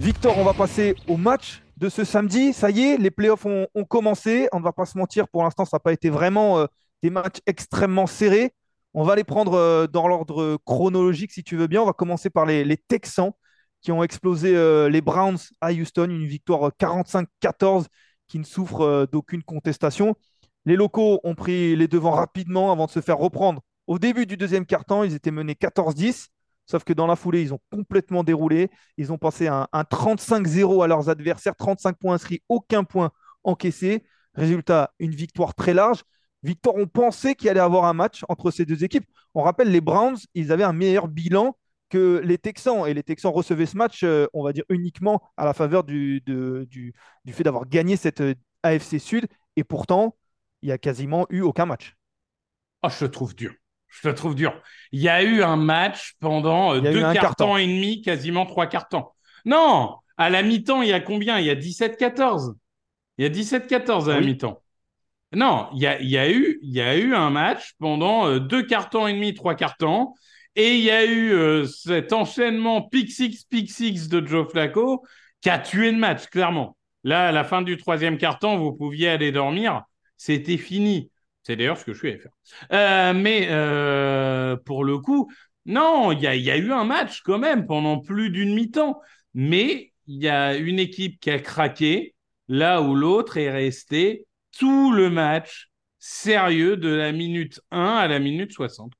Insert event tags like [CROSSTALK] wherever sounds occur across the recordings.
Victor, on va passer au match de ce samedi. Ça y est, les playoffs ont, ont commencé. On ne va pas se mentir, pour l'instant, ça n'a pas été vraiment euh, des matchs extrêmement serrés. On va les prendre euh, dans l'ordre chronologique, si tu veux bien. On va commencer par les, Texans qui ont explosé euh, les Browns à Houston. Une victoire euh, 45-14 qui ne souffre d'aucune contestation. Les locaux ont pris les devants rapidement avant de se faire reprendre. Au début du deuxième quart-temps, ils étaient menés 14-10. Sauf que dans la foulée, ils ont complètement déroulé. Ils ont passé un, un 35-0 à leurs adversaires, 35 points inscrits, aucun point encaissé. Résultat, une victoire très large. Victor, on pensait qu'il allait avoir un match entre ces deux équipes. On rappelle, les Browns, ils avaient un meilleur bilan que les Texans. Et les Texans recevaient ce match, euh, on va dire, uniquement à la faveur du, fait d'avoir gagné cette euh, AFC Sud. Et pourtant, il n'y a quasiment eu aucun match. Oh, je te trouve dur. Je te trouve dur. Il y a eu un match pendant euh, deux carton. et demi, quasiment trois cartons. Non, à la mi-temps, il y a combien? Il y a 17-14. Il y a 17-14 à la mi-temps. Non, il y a, il y, a eu, il y a eu un match pendant euh, deux cartons et demi, trois cartons. Et il y a eu euh, cet enchaînement pick six, pick six de Joe Flacco qui a tué le match, clairement. Là, à la fin du troisième carton, vous pouviez aller dormir. C'était fini. C'est d'ailleurs ce que je suis allé faire. Euh, mais euh, pour le coup, non, il y a, eu un match quand même pendant plus d'une mi-temps. Mais il y a une équipe qui a craqué là où l'autre est resté tout le match sérieux de la minute 1 à la minute 60.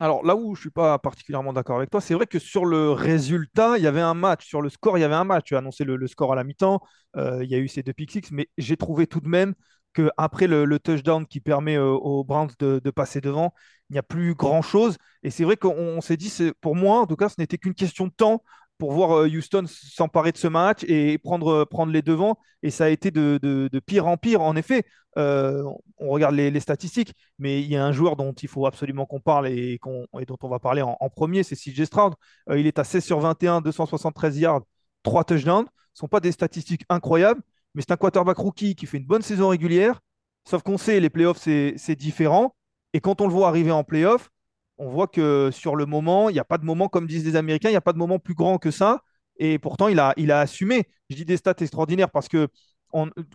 Alors là où je suis pas particulièrement d'accord avec toi, c'est vrai que sur le résultat, il y avait un match. Sur le score, il y avait un match. Tu as annoncé le, le score à la mi-temps. euh, il y a eu ces deux pick six, mais j'ai trouvé tout de même qu'après le, touchdown qui permet euh, aux Browns de, passer devant, il n'y a plus grand-chose. Et c'est vrai qu'on on s'est dit, pour moi, en tout cas, ce n'était qu'une question de temps pour voir euh, Houston s'emparer de ce match et prendre, euh, prendre les devants. Et ça a été de, pire en pire. En effet, on regarde les, statistiques, mais il y a un joueur dont il faut absolument qu'on parle et, dont on va parler en, premier, c'est CJ Stroud. Il est à 16 sur 21, 273 yards, 3 touchdowns. Ce ne sont pas des statistiques incroyables, mais c'est un quarterback rookie qui fait une bonne saison régulière. Sauf qu'on sait, les playoffs, c'est différent. Et quand on le voit arriver en playoffs, on voit que sur le moment, il n'y a pas de moment, comme disent les Américains, il n'y a pas de moment plus grand que ça. Et pourtant, il a, il a assumé. Je dis des stats extraordinaires parce que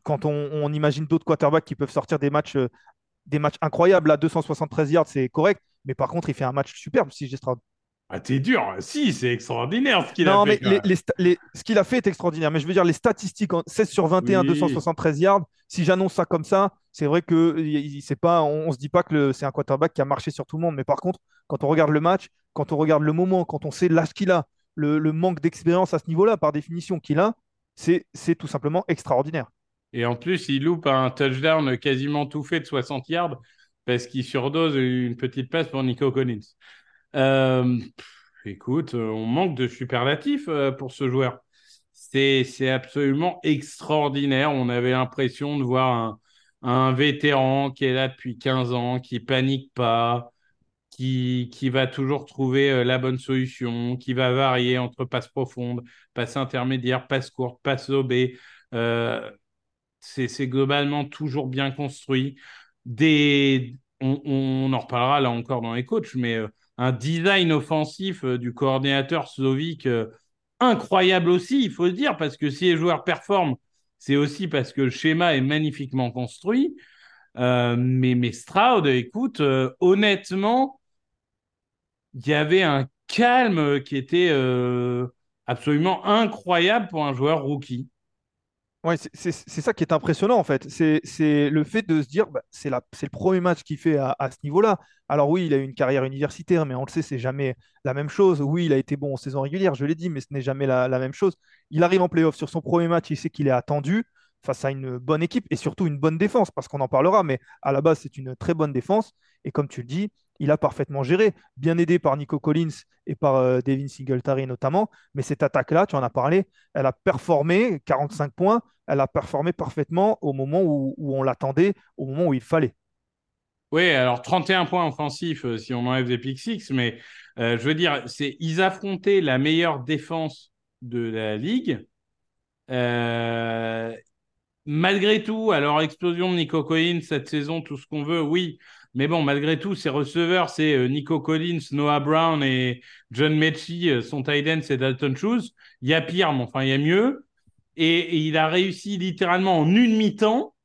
quand on, imagine d'autres quarterbacks qui peuvent sortir des matchs, euh, des matchs incroyables, là, 273 yards, c'est correct. Mais par contre, il fait un match superbe, si Stroud. Ah, t'es dur. Si, c'est extraordinaire ce qu'il a Non, fait. mais les- les sta- les- ce qu'il a fait est extraordinaire. Mais je veux dire, les statistiques, en 16 sur 21, Oui. 273 yards, si j'annonce ça comme ça, c'est vrai que c'est pas, on, on se dit pas que c'est un quarterback qui a marché sur tout le monde. Mais par contre, quand on regarde le match, quand on regarde le moment, quand on sait l'âge qu'il a, le, le manque d'expérience à ce niveau-là, par définition, qu'il a, c'est tout simplement extraordinaire. Et en plus, il loupe un touchdown quasiment tout fait de 60 yards parce qu'il surdose une petite passe pour Nico Collins. Euh, écoute, euh, on manque de superlatifs euh, pour ce joueur. C'est, absolument extraordinaire. On avait l'impression de voir un, un vétéran qui est là depuis 15 ans, qui panique pas, qui, qui va toujours trouver la bonne solution, qui va varier entre passe profonde, passe intermédiaire, passe courte, passe OB. Euh, c'est globalement toujours bien construit. Des, on, en reparlera là encore dans les coachs, mais un design offensif euh, du coordinateur slovique incroyable aussi, il faut le dire, parce que si les joueurs performent, c'est aussi parce que le schéma est magnifiquement construit. mais, mais Stroud, écoute, honnêtement, il y avait un calme qui était absolument incroyable pour un joueur rookie. Ouais, c'est ça qui est impressionnant en fait. C'est le fait de se dire, bah, c'est le premier match qu'il fait à, ce niveau-là. Alors oui, il a eu une carrière universitaire, mais on le sait, c'est jamais la même chose. Oui, il a été bon en saison régulière, je l'ai dit, mais ce n'est jamais la, même chose. Il arrive en playoff sur son premier match, il sait qu'il est attendu face à une bonne équipe et surtout une bonne défense, parce qu'on en parlera, mais à la base, c'est une très bonne défense. Et comme tu le dis, il a parfaitement géré, bien aidé par Nico Collins et par euh, Devin Singletary notamment. Mais cette attaque-là, tu en as parlé, elle a performé 45 points, elle a performé parfaitement au moment où, on l'attendait, au moment où il fallait. Oui, alors 31 points offensifs euh, si on enlève des pick mais euh, je veux dire, c'est ils affrontaient la meilleure défense de la ligue. Malgré tout, alors explosion de Nico Collins cette saison, tout ce qu'on veut, oui, mais bon, malgré tout, ses receveurs, c'est euh, Nico Collins, Noah Brown et John Mechie, euh, son tight end, c'est Dalton Shoes. Il y a pire, mais enfin, il y a mieux. Et, il a réussi littéralement en une mi-temps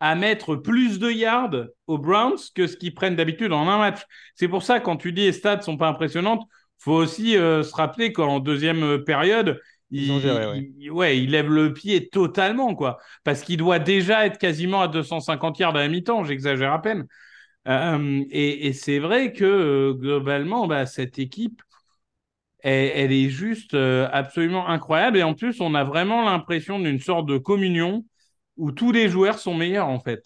à mettre plus de yards aux Browns que ce qu'ils prennent d'habitude en un match. C'est pour ça, quand tu dis les stats sont pas impressionnantes, faut aussi euh, se rappeler qu'en deuxième période, il, ouais. il lève le pied totalement, quoi. Parce qu'il doit déjà être quasiment à 250 yards à la mi-temps, j'exagère à peine. Euh, et, c'est vrai que euh, globalement, bah, cette équipe, elle, est juste euh, absolument incroyable. Et en plus, on a vraiment l'impression d'une sorte de communion où tous les joueurs sont meilleurs en fait.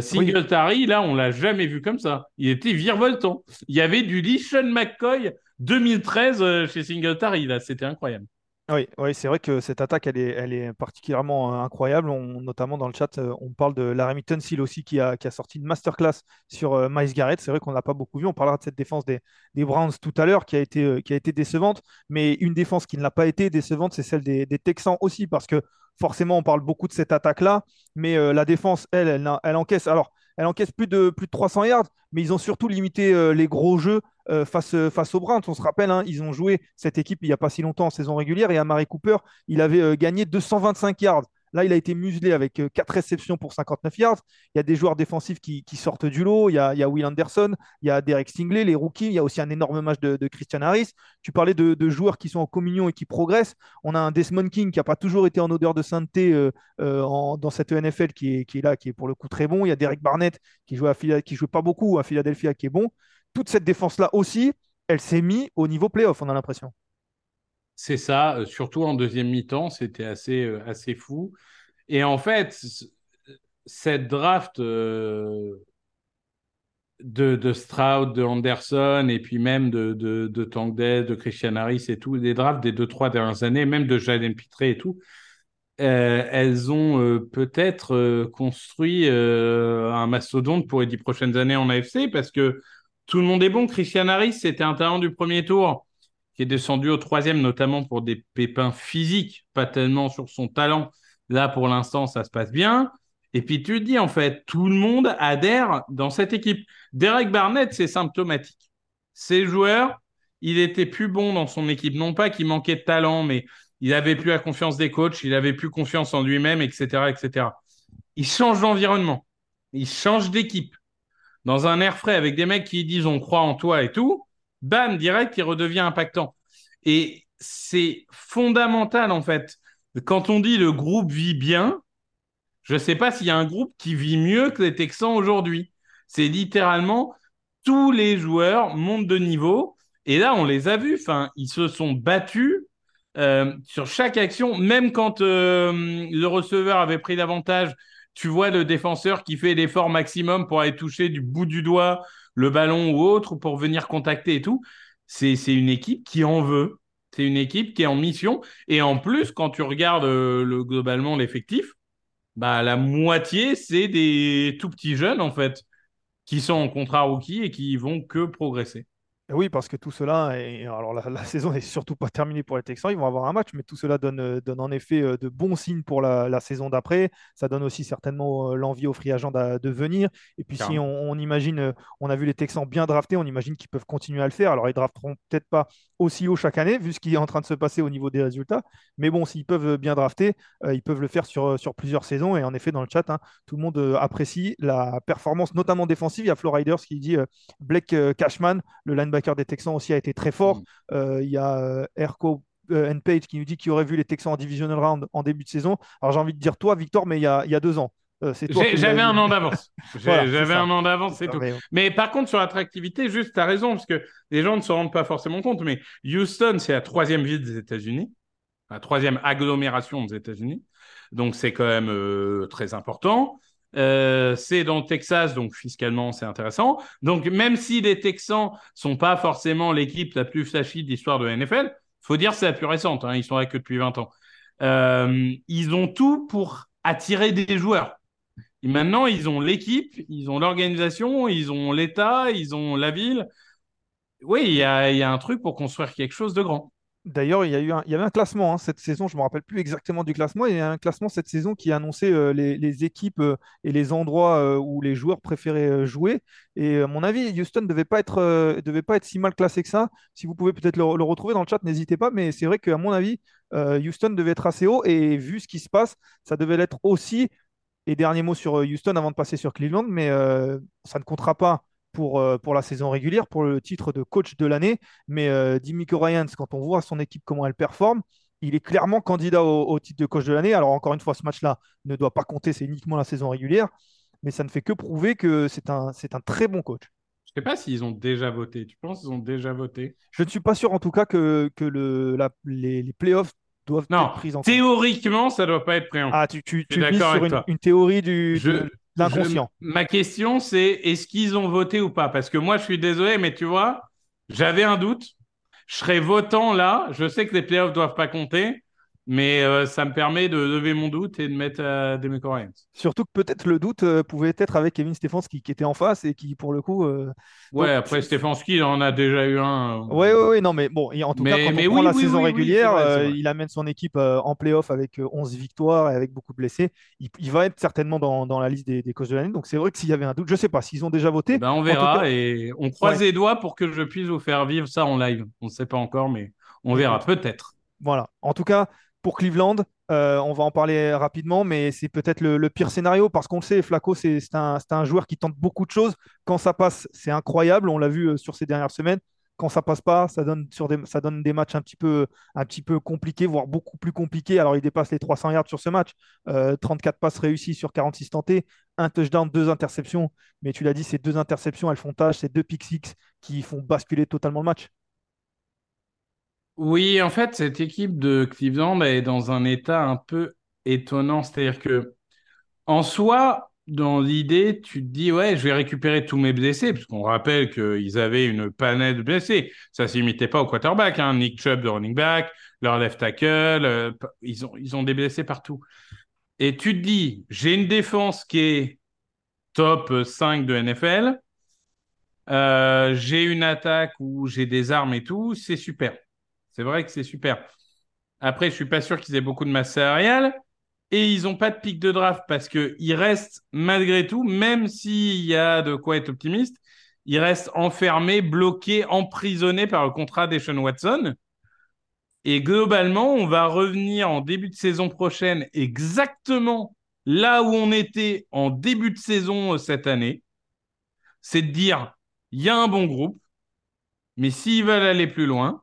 Singletary, là, on l'a jamais vu comme ça. Il était virevoltant. Il y avait du Lishon McCoy 2013 chez Singletary, là, c'était incroyable. Oui, oui c'est vrai que cette attaque, elle est, particulièrement euh, incroyable. Notamment dans le chat, euh, on parle de Laramie Tunsil aussi qui a, sorti une masterclass sur euh, Miles Garrett. C'est vrai qu'on n'a pas beaucoup vu. On parlera de cette défense des, Browns tout à l'heure qui, a été, décevante. Mais une défense qui ne l'a pas été décevante, c'est celle des, Texans aussi. Parce que forcément, on parle beaucoup de cette attaque-là. Mais la défense, elle, elle, encaisse. Alors, elle encaisse plus de, plus de 300 yards, mais ils ont surtout limité les gros jeux euh, face, euh, face aux Browns. On se rappelle, hein, ils ont joué cette équipe il n'y a pas si longtemps en saison régulière et à Marie Cooper, il avait gagné 225 yards. Là, il a été muselé avec 4 euh, réceptions pour 59 yards. Il y a des joueurs défensifs qui, sortent du lot. Il y, a, Will Anderson, il y a Derek Stingley, les rookies. Il y a aussi un énorme match de, Christian Harris. Tu parlais de, joueurs qui sont en communion et qui progressent. On a un Desmond King qui n'a pas toujours été en odeur de sainteté euh, euh, dans cette NFL qui est, là, qui est pour le coup très bon. Il y a Derek Barnett qui joue, joue pas beaucoup à Philadelphia qui est bon. Toute cette défense-là aussi, elle s'est mise au niveau playoff, on a l'impression. C'est ça, euh, surtout en deuxième mi-temps, c'était assez, euh, assez fou. Et en fait, cette draft euh, de, Stroud, de Anderson, et puis même de, de, de Christian Harris et tout, les drafts des deux, trois dernières années, même de Jaden Pitré et tout, elles ont peut-être construit un mastodonte pour les dix prochaines années en AFC parce que tout le monde est bon. Christian Harris, c'était un talent du premier tour qui est descendu au troisième, notamment pour des pépins physiques, pas tellement sur son talent. Là, pour l'instant, ça se passe bien. Et puis tu te dis, en fait, tout le monde adhère dans cette équipe. Derek Barnett, c'est symptomatique. Ces joueurs, il était plus bon dans son équipe. Non pas qu'il manquait de talent, mais il avait plus la confiance des coachs, il avait plus confiance en lui-même, etc., etc. Il change d'environnement. Il change d'équipe. Dans un air frais avec des mecs qui disent on croit en toi et tout bam, direct, il redevient impactant. Et c'est fondamental, en fait. Quand on dit le groupe vit bien, je ne sais pas s'il y a un groupe qui vit mieux que les Texans aujourd'hui. C'est littéralement tous les joueurs montent de niveau. Et là, on les a vus. Enfin, ils se sont battus euh, sur chaque action. Même quand euh, le receveur avait pris l'avantage, tu vois le défenseur qui fait l'effort maximum pour aller toucher du bout du doigt le ballon ou autre pour venir contacter et tout. C'est une équipe qui en veut. C'est une équipe qui est en mission. Et en plus, quand tu regardes euh, le, globalement l'effectif, bah, la moitié, c'est des tout petits jeunes, en fait, qui sont en contrat rookie et qui vont que progresser. Oui, parce que tout cela, et alors la, [LAUGHS] saison n'est surtout pas terminée pour les Texans, ils vont avoir un match, mais tout cela donne, euh, donne en effet euh, de bons signes pour la, saison d'après. Ça donne aussi certainement euh, l'envie aux free agents de, venir. Et puis si on, imagine, on a vu les Texans bien draftés, on imagine qu'ils peuvent continuer à le faire. Alors ils drafteront peut-être pas aussi haut chaque année, vu ce qui est en train de se passer au niveau des résultats. Mais bon, s'ils peuvent bien drafter, ils peuvent le faire sur, sur plusieurs saisons. Et en effet, dans le chat, hein, tout le monde apprécie la performance, notamment défensive. Il y a Flo Riders qui dit Blake Cashman, le linebacker des Texans aussi a été très fort. Mm. Euh, il y a euh, Erko euh, Page qui nous dit qu'il aurait vu les Texans en divisional round en début de saison. Alors j'ai envie de dire toi, Victor, mais il y a, il y a deux ans. J'avais un an d'avance. [LAUGHS] J'avais un an d'avance, c'est tout. Mais... par contre, sur l'attractivité, juste, tu as raison, parce que les gens ne se rendent pas forcément compte, mais Houston, c'est la troisième ville des États-Unis, la troisième agglomération des États-Unis. Donc, c'est quand même très important. Euh, c'est dans le Texas, donc fiscalement, c'est intéressant. Donc, même si les Texans sont pas forcément l'équipe la plus flashy de l'histoire de la NFL, faut dire que c'est la plus récente. Hein, ils sont là que depuis 20 ans. Euh, ils ont tout pour attirer des joueurs. Et maintenant, ils ont l'équipe, ils ont l'organisation, ils ont l'État, ils ont la ville. Oui, il y a, y a un truc pour construire quelque chose de grand. D'ailleurs, il y, a eu y avait un classement hein, cette saison, je ne me rappelle plus exactement du classement, il y a un classement cette saison qui annonçait euh, les, équipes euh, et les endroits euh, où les joueurs préféraient jouer. Et à mon avis, Houston ne devait, pas être, devait pas être si mal classé que ça. Si vous pouvez peut-être le, retrouver dans le chat, n'hésitez pas. Mais c'est vrai qu'à mon avis, Houston devait être assez haut. Et vu ce qui se passe, ça devait l'être aussi. Et dernier mot sur Houston avant de passer sur Cleveland, mais ça ne comptera pas pour, euh, pour la saison régulière, pour le titre de coach de l'année. Mais euh, Dimico Ryans, quand on voit son équipe, comment elle performe, il est clairement candidat au, titre de coach de l'année. Alors encore une fois, ce match-là ne doit pas compter, c'est uniquement la saison régulière, mais ça ne fait que prouver que c'est un, c'est un très bon coach. Je ne sais pas s'ils ont déjà voté. Tu penses qu'ils ont déjà voté? Je ne suis pas sûr en tout cas que, que le, la, les, les playoffs doivent être pris en compte. Théoriquement, ça ne doit pas être pris en compte. Ah, tu, tu, tu sur une, théorie du, Ma question, c'est est-ce qu'ils ont voté ou pas? Parce que moi, je suis désolé, mais tu vois, j'avais un doute. Je serais votant là. Je sais que les playoffs doivent pas compter. Mais euh, ça me permet de lever mon doute et de mettre euh, des Surtout que peut-être le doute euh, pouvait être avec Kevin Stefanski qui était en face et qui, pour le coup. Euh, ouais, après Stefanski, il en a déjà eu un. Ouais, ouais, ouais, non, mais bon, en tout cas, quand on prend la saison régulière, il amène son équipe en playoff avec 11 victoires et avec beaucoup de blessés. Il, va être certainement dans, dans la liste des, des coachs de l'année. Donc c'est vrai que s'il y avait un doute, je sais pas s'ils ont déjà voté. Ben, on verra et on croise les doigts pour que je puisse vous faire vivre ça en live. On ne sait pas encore, mais on verra peut-être. Voilà. En tout cas, pour Cleveland, euh, on va en parler rapidement, mais c'est peut-être le, pire scénario parce qu'on le sait, Flaco, c'est un, joueur qui tente beaucoup de choses. Quand ça passe, c'est incroyable. On l'a vu euh, sur ces dernières semaines. Quand ça passe pas, ça donne, des, matchs un petit, peu, compliqués, voire beaucoup plus compliqués. Alors, il dépasse les 300 yards sur ce match. 34 euh, passes réussies sur 46 tentés, un touchdown, deux interceptions. Mais tu l'as dit, ces deux interceptions, elles font tâche. Ces deux pick six qui font basculer totalement le match. Oui, en fait, cette équipe de Cleveland est dans un état un peu étonnant. C'est-à-dire que, en soi, dans l'idée, tu te dis, ouais, je vais récupérer tous mes blessés, parce qu'on rappelle qu'ils avaient une panette de blessés. Ça ne s'imitait pas au quarterback. Hein. Nick Chubb, de running back, leur left tackle, euh, ils, ont, ils ont des blessés partout. Et tu te dis, j'ai une défense qui est top 5 de NFL. Euh, j'ai une attaque où j'ai des armes et tout, c'est super. C'est vrai que c'est super. Après, je suis pas sûr qu'ils aient beaucoup de masse salariale. Et ils n'ont pas de pic de draft parce qu'ils restent, malgré tout, même s'il y a de quoi être optimiste, ils restent enfermés, bloqués, emprisonnés par le contrat d'Eshon Watson. Et globalement, on va revenir en début de saison prochaine exactement là où on était en début de saison euh, cette année. C'est de dire, il y a un bon groupe, mais s'ils veulent aller plus loin,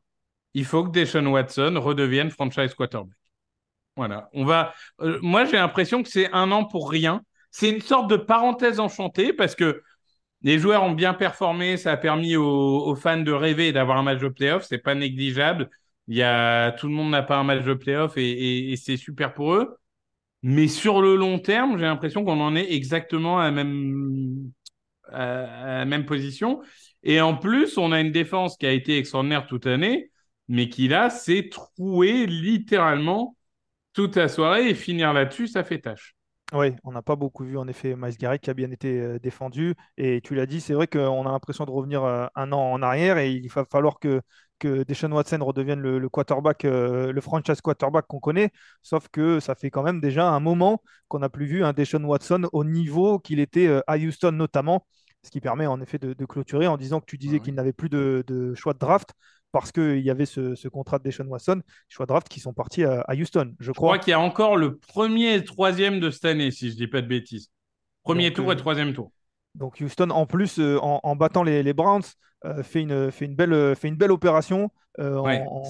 il faut que Deshaun Watson redevienne franchise quarterback. Voilà. On va. Euh, moi, j'ai l'impression que c'est un an pour rien. C'est une sorte de parenthèse enchantée parce que les joueurs ont bien performé. Ça a permis aux, fans de rêver d'avoir un match de playoff. C'est pas négligeable. Il y a tout le monde n'a pas un match de playoff et, c'est super pour eux. Mais sur le long terme, j'ai l'impression qu'on en est exactement à même, à la même position. Et en plus, on a une défense qui a été extraordinaire toute l'année mais qui là s'est troué littéralement toute la soirée et finir là-dessus, ça fait tâche. Oui, on n'a pas beaucoup vu en effet Miles Garrett qui a bien été euh, défendu. Et tu l'as dit, c'est vrai qu'on a l'impression de revenir euh, un an en arrière et il va falloir que, que Deshaun Watson redevienne le, quarterback, euh, le franchise quarterback qu'on connaît. Sauf que ça fait quand même déjà un moment qu'on n'a plus vu un Deshaun Watson au niveau qu'il était à Houston notamment. Ce qui permet en effet de, clôturer en disant que tu disais qu'il n'avait plus de, de choix de draft parce qu'il y avait ce, contrat de Deshaun Watson, choix draft qui sont partis à, Houston. Je crois, qu'il y a encore le premier et troisième de cette année, si je ne dis pas de bêtises. Premier tour et euh, troisième tour. Donc Houston, en plus, euh, en, battant les, Browns, euh, fait, une, fait, une belle, fait une belle opération.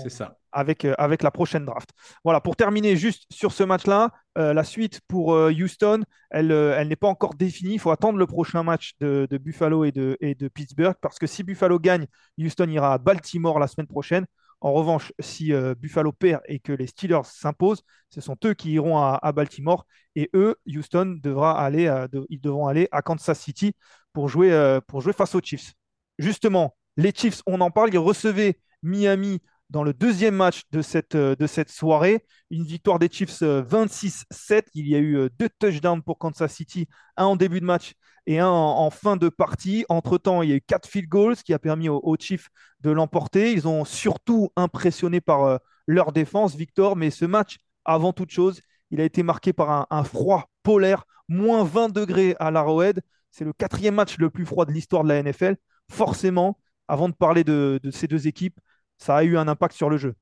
ça avec, euh, avec la prochaine draft. Voilà, pour terminer juste sur ce match-là, euh, la suite pour euh, Houston, elle, elle n'est pas encore définie. Il faut attendre le prochain match de, Buffalo et de, et de Pittsburgh parce que si Buffalo gagne, Houston ira à Baltimore la semaine prochaine. En revanche, si Buffalo perd et que les Steelers s'imposent, ce sont eux qui iront à, Baltimore et eux, Houston devra aller, ils devront aller à Kansas City pour jouer, pour jouer face aux Chiefs. Justement, les Chiefs, on en parle, ils recevaient Miami dans le deuxième match de cette, euh, de cette soirée. Une victoire des Chiefs 26-7. Euh, Il y a eu euh, deux touchdowns pour Kansas City, un en début de match et un en, fin de partie. Entre-temps, il y a eu quatre field goals, ce qui a permis aux, Chiefs de l'emporter. Ils ont surtout impressionné par leur défense, Victor, mais ce match, avant toute chose, il a été marqué par un, froid polaire, moins 20 degrés à l'Arrowhead. C'est le quatrième match le plus froid de l'histoire de la NFL. Forcément, avant de parler de ces deux équipes, ça a eu un impact sur le jeu.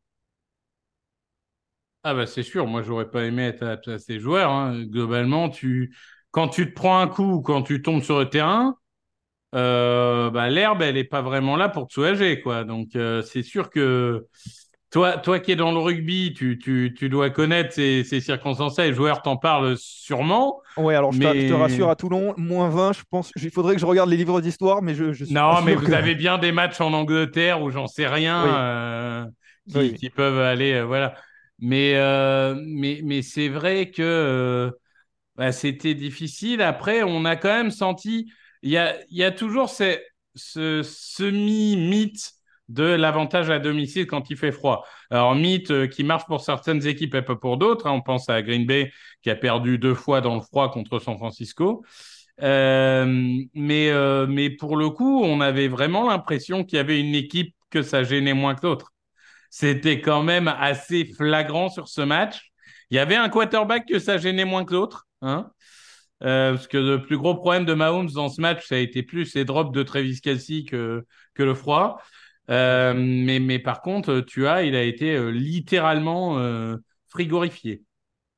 Ah bah c'est sûr, moi j'aurais pas aimé être à, ces joueurs. Hein. Globalement, tu... quand tu te prends un coup, quand tu tombes sur le terrain, euh, bah, l'herbe elle est pas vraiment là pour te soulager quoi. Donc euh, c'est sûr que toi, toi qui es dans le rugby, tu, tu, tu dois connaître ces, ces circonstances-là. Les joueurs t'en parlent sûrement. Oui, alors je, te, rassure à Toulon, moins 20, je pense. Il faudrait que je regarde les livres d'histoire, mais je, je suis Non, mais vous avez bien des matchs en Angleterre où j'en sais rien, euh, qui, qui, peuvent aller. Euh, voilà. Mais, euh, mais, mais c'est vrai que bah, c'était difficile. Après, on a quand même senti. Il y a, y a toujours ce semi-mythe de l'avantage à domicile quand il fait froid. Alors, mythe euh, qui marche pour certaines équipes et pas pour d'autres. Hein. On pense à Green Bay qui a perdu deux fois dans le froid contre San Francisco. Euh, mais, euh, mais pour le coup, on avait vraiment l'impression qu'il y avait une équipe que ça gênait moins que l'autre. C'était quand même assez flagrant sur ce match. Il y avait un quarterback que ça gênait moins que l'autre. Hein parce que le plus gros problème de Mahomes dans ce match, ça a été plus les drops de Travis Kelsey que, que le froid. Euh, mais, mais par contre, tu as, il a été euh, littéralement euh, frigorifié.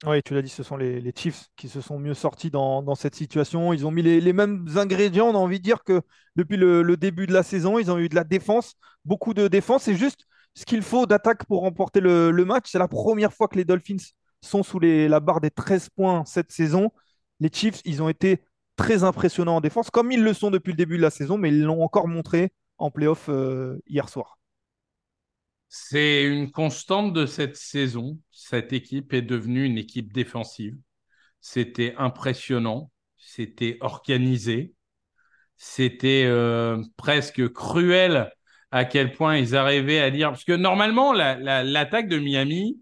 Oui, tu l'as dit, ce sont les, Chiefs qui se sont mieux sortis dans, cette situation. Ils ont mis les, mêmes ingrédients. On a envie de dire que depuis le, début de la saison, ils ont eu de la défense, beaucoup de défense. C'est juste ce qu'il faut d'attaque pour remporter le, match. C'est la première fois que les Dolphins sont sous la barre des 13 points cette saison. Les Chiefs, ils ont été très impressionnants en défense, comme ils le sont depuis le début de la saison, mais ils l'ont encore montré en playoff euh, hier soir. C'est une constante de cette saison. Cette équipe est devenue une équipe défensive. C'était impressionnant, c'était organisé, c'était euh, presque cruel à quel point ils arrivaient à dire. Parce que normalement, l'attaque de Miami,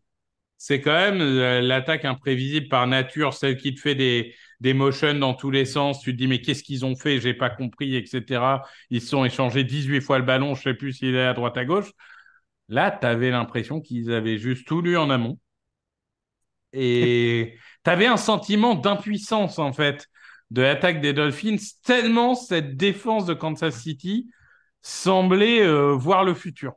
c'est quand même euh, l'attaque imprévisible par nature, celle qui te fait des, des motions dans tous les sens. Tu te dis, mais qu'est-ce qu'ils ont fait? J'ai pas compris, etc. Ils se sont échangés 18 fois le ballon, je sais plus s'il est à droite, à gauche. Là, tu avais l'impression qu'ils avaient juste tout lu en amont. Et [LAUGHS] tu avais un sentiment d'impuissance, en fait, de l'attaque des Dolphins, tellement cette défense de Kansas City semblait euh, voir le futur.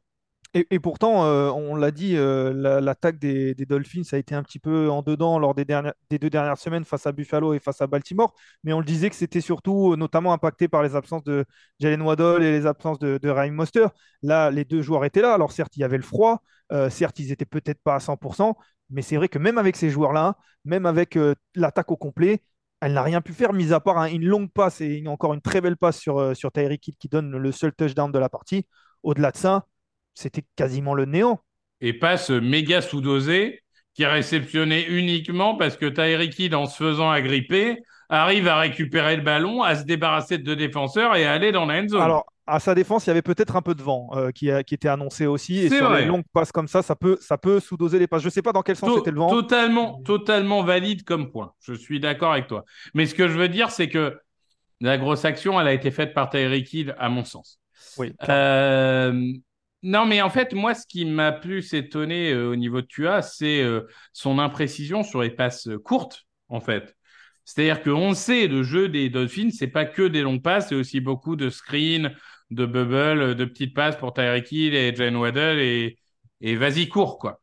Et, pourtant, euh, on l'a dit, euh, l'attaque des, Dolphins a été un petit peu en dedans lors des, des, deux dernières semaines face à Buffalo et face à Baltimore. Mais on le disait que c'était surtout notamment impacté par les absences de Jalen Waddle et les absences de, Ryan Moster. Là, les deux joueurs étaient là. Alors certes, il y avait le froid. Euh, certes, ils n'étaient peut-être pas à 100%. Mais c'est vrai que même avec ces joueurs-là, même avec l'attaque au complet, elle n'a rien pu faire, mis à part une longue passe et encore une très belle passe sur, sur Tyreek Hill qui donne le seul touchdown de la partie. Au-delà de ça, c'était quasiment le néant. Et passe méga sous-dosé qui est réceptionné uniquement parce que Hill, en se faisant agripper, arrive à récupérer le ballon, à se débarrasser de deux défenseurs et à aller dans la end zone. Alors, à sa défense, il y avait peut-être un peu de vent euh, qui, qui, était annoncé aussi. Et sur vrai. les longues passes comme ça, ça peut, ça peut sous-doser les passes. Je ne sais pas dans quel sens c'était le vent. Totalement, totalement valide comme point. Je suis d'accord avec toi. Mais ce que je veux dire, c'est que la grosse action, elle a été faite par Tyreek Hill, à mon sens. Oui. Euh, non, mais en fait, moi, ce qui m'a plus étonné euh, au niveau de Tua, c'est euh, son imprécision sur les passes euh, courtes, en fait. C'est-à-dire qu'on sait, le jeu des Dolphins, c'est pas que des longues passes, c'est aussi beaucoup de screens, de bubble, de petites passes pour Tyreek Hill et Jane Waddell et, et vas-y, cours, quoi.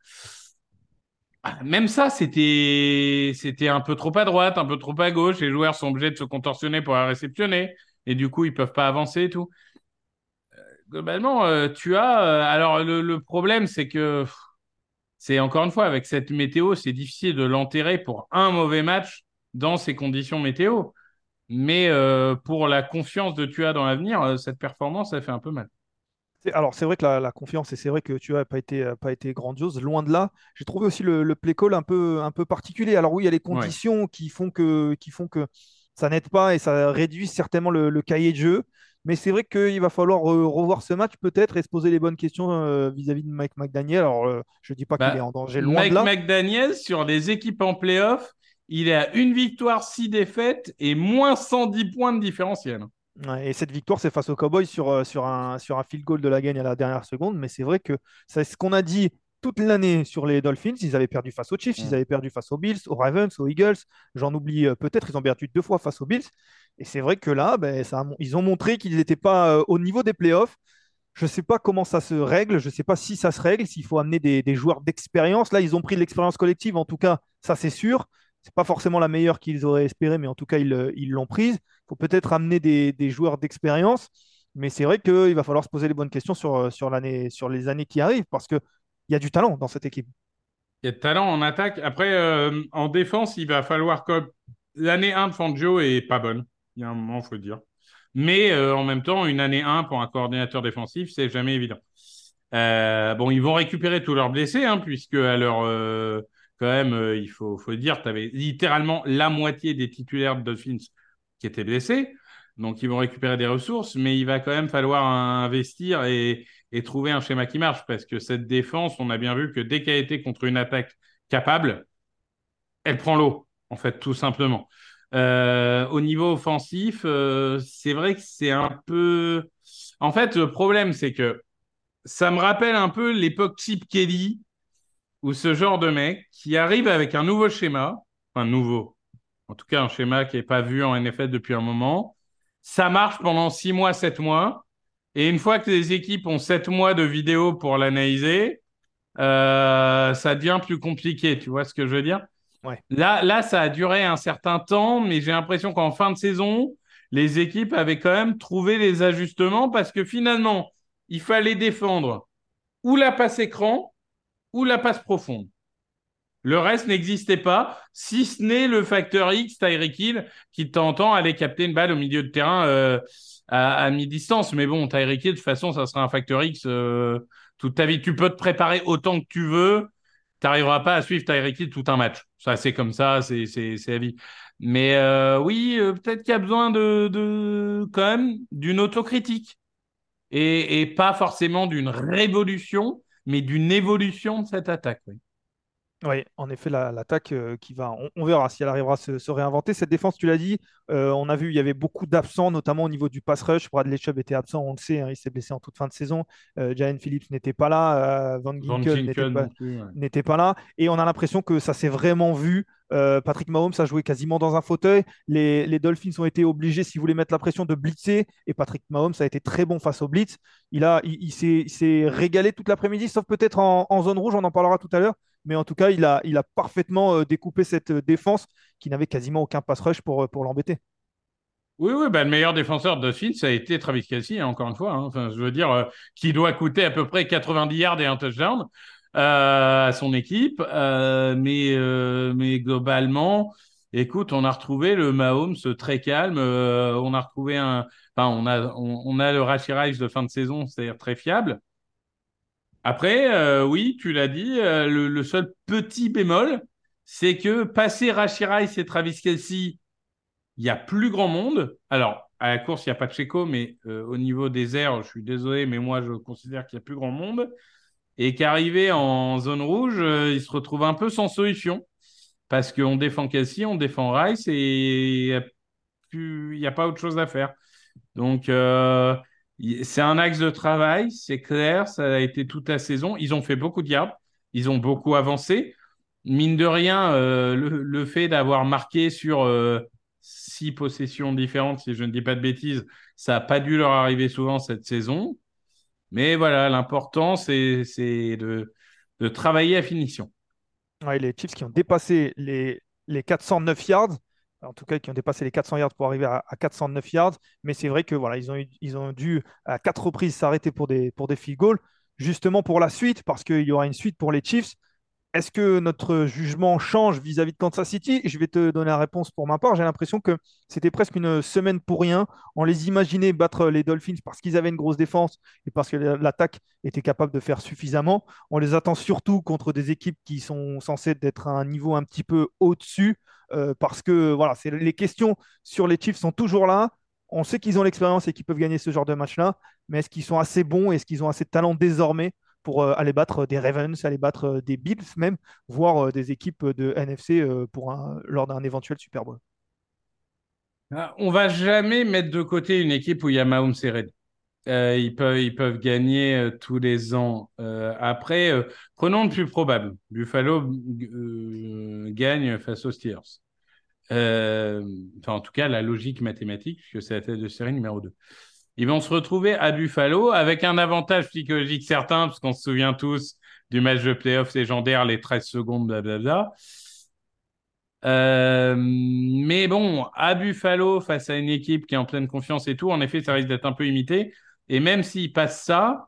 Ah, Même ça, c'était c'était un peu trop à droite, un peu trop à gauche. Les joueurs sont obligés de se contorsionner pour la réceptionner. Et du coup, ils peuvent pas avancer et tout. Globalement, euh, tu as. euh, alors, le, le problème, c'est que c'est encore une fois, avec cette météo, c'est difficile de l'enterrer pour un mauvais match dans ces conditions météo. Mais euh, pour la confiance de Tua dans l'avenir, euh, cette performance, ça fait un peu mal. Alors, c'est vrai que la, la confiance, et c'est vrai que tu as pas été, pas été grandiose, loin de là. J'ai trouvé aussi le, le play call un peu, un peu particulier. Alors, oui, il y a les conditions qui, font que, qui font que ça n'aide pas et ça réduit certainement le, le cahier de jeu. Mais c'est vrai qu'il va falloir euh, revoir ce match peut-être et se poser les bonnes questions euh, vis-à-vis de Mike McDaniel. Alors, euh, je ne dis pas Bah, qu'il est en danger, loin Mike de là. McDaniel, sur les équipes en playoff, il est à une victoire, six défaites et moins 110 points de différentiel. Et cette victoire, c'est face aux Cowboys sur, sur, un, sur un field goal de la gagne à la dernière seconde. Mais c'est vrai que c'est ce qu'on a dit toute l'année sur les Dolphins. Ils avaient perdu face aux Chiefs, Mm. ils avaient perdu face aux Bills, aux Ravens, aux Eagles. J'en oublie peut-être, ils ont perdu deux fois face aux Bills. Et c'est vrai que là, ben, ils ont montré qu'ils n'étaient pas euh, au niveau des playoffs. Je ne sais pas comment ça se règle, je ne sais pas si ça se règle, s'il faut amener des, joueurs d'expérience. Là, ils ont pris de l'expérience collective, en tout cas, ça c'est sûr. C'est pas forcément la meilleure qu'ils auraient espéré, mais en tout cas, ils l'ont prise. Il faut peut-être amener des, joueurs d'expérience, mais c'est vrai qu'il va falloir se poser les bonnes questions sur, euh, les années qui arrivent, parce qu'il y a du talent dans cette équipe. Il y a de talent en attaque. Après, euh, en défense, il va falloir comme l'année 1 de Fangio est pas bonne. Il y a un moment, faut le dire. Mais euh, en même temps, une année 1 pour un coordinateur défensif, c'est jamais évident. Euh, bon, ils vont récupérer tous leurs blessés, hein, puisque à euh, quand même, il faut, faut dire, tu avais littéralement la moitié des titulaires de Dolphins qui étaient blessés. Donc, ils vont récupérer des ressources, mais il va quand même falloir investir et, et trouver un schéma qui marche, parce que cette défense, on a bien vu que dès qu'elle été contre une attaque capable, elle prend l'eau, en fait, tout simplement. Euh, au niveau offensif, euh, c'est vrai que c'est un peu. En fait, le problème, c'est que ça me rappelle un peu l'époque Chip Kelly, ou ce genre de mec qui arrive avec un nouveau schéma, enfin nouveau, en tout cas un schéma qui n'est pas vu en NFL depuis un moment. Ça marche pendant six mois, sept mois, et une fois que les équipes ont sept mois de vidéo pour l'analyser, euh, ça devient plus compliqué. Tu vois ce que je veux dire? Là, ça a duré un certain temps, mais j'ai l'impression qu'en fin de saison, les équipes avaient quand même trouvé les ajustements parce que finalement, il fallait défendre ou la passe écran ou la passe profonde. Le reste n'existait pas, si ce n'est le facteur X, Tyreek Hill, qui temps allait capter une balle au milieu de terrain euh, à, à mi-distance. Mais bon, Tyreek Hill, de toute façon, ça sera un facteur X euh, toute ta vie. Tu peux te préparer autant que tu veux, tu n'arriveras pas à suivre Tyreek tout un match. Ça, c'est comme ça, c'est la vie. Mais euh, oui, euh, peut-être qu'il y a besoin de, de quand même d'une autocritique et, et pas forcément d'une révolution, mais d'une évolution de cette attaque. Oui. Oui, en effet, la- l'attaque euh, qui va, on, on verra si elle arrivera à se, se réinventer. Cette défense, tu l'as dit, euh, on a vu, il y avait beaucoup d'absents, notamment au niveau du pass rush. Bradley Chubb était absent, on le sait, hein, il s'est blessé en toute fin de saison. Euh, Jalen Phillips n'était pas là, euh, Van Ginkel n'était pas, ouais. là. Et on a l'impression que ça s'est vraiment vu. Patrick Mahomes a joué quasiment dans un fauteuil. Les, les Dolphins ont été obligés, s'ils voulaient mettre la pression, de blitzer. Et Patrick Mahomes a été très bon face au blitz. Il, a, il, il s'est, il s'est régalé toute l'après-midi, sauf peut-être en, en zone rouge, on en parlera tout à l'heure. Mais en tout cas, il a, parfaitement euh, découpé cette euh, défense qui n'avait quasiment aucun pass rush pour, euh, pour l'embêter. Oui, oui, bah, le meilleur défenseur de ça a été Travis Kelsey, hein, encore une fois. hein. Enfin, je veux dire, euh, qui doit coûter à peu près 90 yards et un touchdown à son équipe. Mais, globalement, écoute, on a retrouvé le Mahomes très calme. on a retrouvé un. Enfin, on a, on, on a le Rashid Rice de fin de saison, c'est-à-dire très fiable. Après, euh, oui, tu l'as dit, euh, le, seul petit bémol, c'est que passer Rashid Rice et Travis Kelsey, il y a plus grand monde. Alors, à la course, il n'y a pas de Checo, mais au niveau des airs, je suis désolé, mais moi, je considère qu'il n'y a plus grand monde. Et qu'arrivé en zone rouge, il se retrouve un peu sans solution. Parce qu'on défend Cassie, on défend Rice et il n'y a, pas autre chose à faire. Donc, c'est un axe de travail, c'est clair, ça a été toute la saison. Ils ont fait beaucoup de yards, ils ont beaucoup avancé. Mine de rien, euh, le, fait d'avoir marqué sur euh, six possessions différentes, si je ne dis pas de bêtises, ça n'a pas dû leur arriver souvent cette saison. Mais voilà, l'important, c'est de, travailler à finition. les Chiefs qui ont dépassé les 409 yards, en tout cas qui ont dépassé les 400 yards pour arriver à, 409 yards. Mais c'est vrai que voilà, ils ont, dû à quatre reprises s'arrêter pour des, pour des field goals, justement pour la suite, parce qu'il y aura une suite pour les Chiefs. Est-ce que notre jugement change vis-à-vis de Kansas City? Je vais te donner la réponse pour ma part. J'ai l'impression que c'était presque une semaine pour rien. On les imaginait battre les Dolphins parce qu'ils avaient une grosse défense et parce que l'attaque était capable de faire suffisamment. On les attend surtout contre des équipes qui sont censées être à un niveau un petit peu au-dessus euh, parce que voilà, les questions sur les Chiefs sont toujours là. On sait qu'ils ont l'expérience et qu'ils peuvent gagner ce genre de match-là, mais est-ce qu'ils sont assez bons? Est-ce qu'ils ont assez de talent désormais pour euh, aller battre des Ravens, aller battre euh, des Bills même, voire des équipes de NFC pour lors d'un éventuel Super Bowl ah, On va jamais mettre de côté une équipe où il y a Mahomes et euh, ils, peuvent, gagner euh, tous les ans. Euh, après, prenons le plus probable. Buffalo gagne face aux Steelers. enfin, en tout cas, la logique mathématique, puisque c'est la tête de série numéro 2. Ils vont se retrouver à Buffalo avec un avantage psychologique certain, parce qu'on se souvient tous du match de playoff légendaire, les 13 secondes, blablabla. Euh, mais bon, à Buffalo, face à une équipe qui est en pleine confiance et tout, en effet, ça risque d'être un peu imité. Et même s'il passe ça,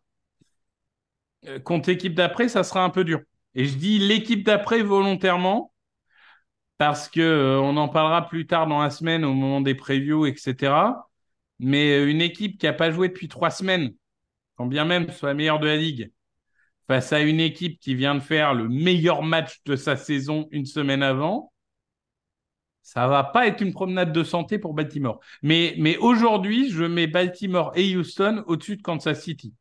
euh, contre l'équipe d'après, ça sera un peu dur. Et je dis l'équipe d'après volontairement, parce que euh, on en parlera plus tard dans la semaine au moment des previews, etc. Mais euh, une équipe qui n'a pas joué depuis trois semaines, quand bien même soit la meilleure de la ligue, face à une équipe qui vient de faire le meilleur match de sa saison une semaine avant, ça va pas être une promenade de santé pour Baltimore. Mais, mais aujourd'hui, je mets Baltimore et Houston au-dessus de Kansas City.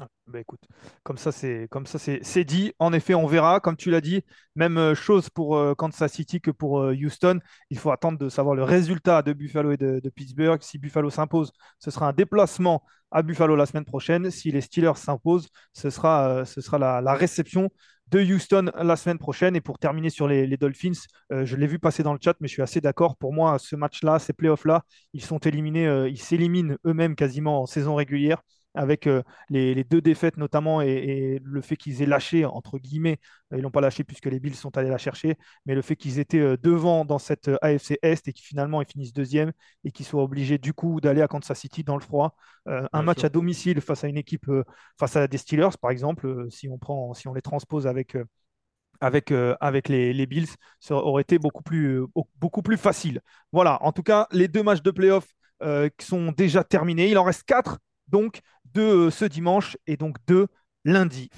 Ah, bah écoute, comme ça c'est comme ça c'est dit. En effet, on verra. Comme tu l'as dit, même euh, chose pour euh, Kansas City que pour euh, Houston. Il faut attendre de savoir le résultat de Buffalo et de, Pittsburgh. Si Buffalo s'impose, ce sera un déplacement à Buffalo la semaine prochaine. Si les Steelers s'imposent, ce sera, ce sera la, réception de Houston la semaine prochaine. Et pour terminer sur les, Dolphins, je l'ai vu passer dans le chat, mais je suis assez d'accord. Pour moi, ce match-là, ces playoffs-là, ils sont éliminés, ils s'éliminent eux-mêmes quasiment en saison régulière avec euh, les, deux défaites notamment et, le fait qu'ils aient lâché, entre guillemets, ils n'ont pas lâché puisque les Bills sont allés la chercher, mais le fait qu'ils étaient euh, devant dans cette euh, AFC Est et qu'ils finalement ils finissent deuxième et qu'ils soient obligés du coup d'aller à Kansas City dans le froid. un match à domicile face à une équipe, face à des Steelers par exemple, si, on prend, si on les transpose avec avec, avec les, les, Bills, ça aurait été beaucoup plus, beaucoup plus facile. Voilà, en tout cas, les deux matchs de playoff qui sont déjà terminés. Il en reste quatre, donc de ce dimanche et donc de lundi.